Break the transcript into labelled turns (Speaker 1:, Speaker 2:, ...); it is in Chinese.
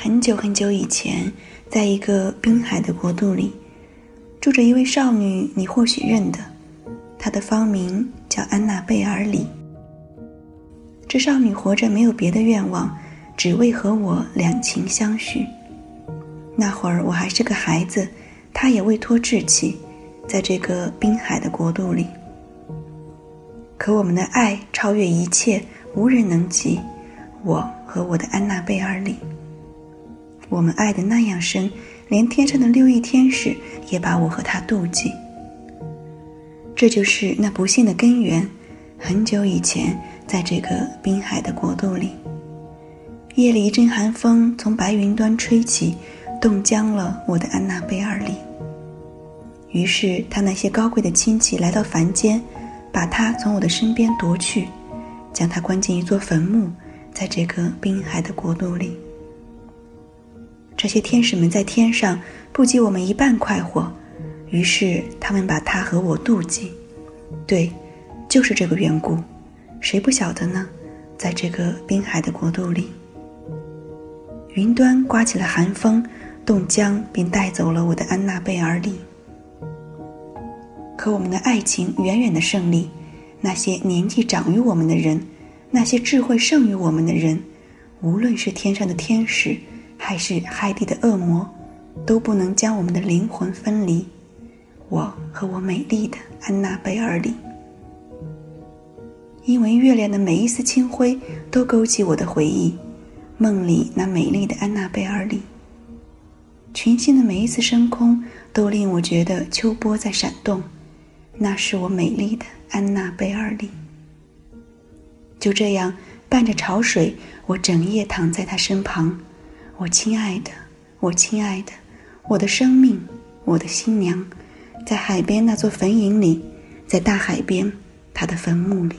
Speaker 1: 很久很久以前，在一个滨海的国度里，住着一位少女，你或许认得，她的芳名叫安娜贝尔里。这少女活着没有别的愿望，只为和我两情相许。那会儿我还是个孩子，她也未脱稚气，在这个滨海的国度里。可我们的爱超越一切，无人能及。我和我的安娜贝尔里。我们爱的那样深，连天上的六翼天使也把我和他妒忌。这就是那不幸的根源。很久以前，在这个滨海的国度里，夜里一阵寒风从白云端吹起，冻僵了我的安娜贝尔里。于是，他那些高贵的亲戚来到凡间，把他从我的身边夺去，将他关进一座坟墓，在这个滨海的国度里。这些天使们在天上不及我们一半快活，于是他们把他和我妒忌。对，就是这个缘故。谁不晓得呢？在这个滨海的国度里，云端刮起了寒风，冻僵并带走了我的安娜贝尔里。可我们的爱情远远的胜利，那些年纪长于我们的人，那些智慧胜于我们的人，无论是天上的天使。还是海底的恶魔，都不能将我们的灵魂分离。我和我美丽的安娜贝尔里，因为月亮的每一丝清辉都勾起我的回忆，梦里那美丽的安娜贝尔里。群星的每一次升空都令我觉得秋波在闪动，那是我美丽的安娜贝尔里。就这样伴着潮水，我整夜躺在他身旁。我亲爱的，我亲爱的，我的生命，我的新娘，在海边那座坟茔里，在大海边，他的坟墓里。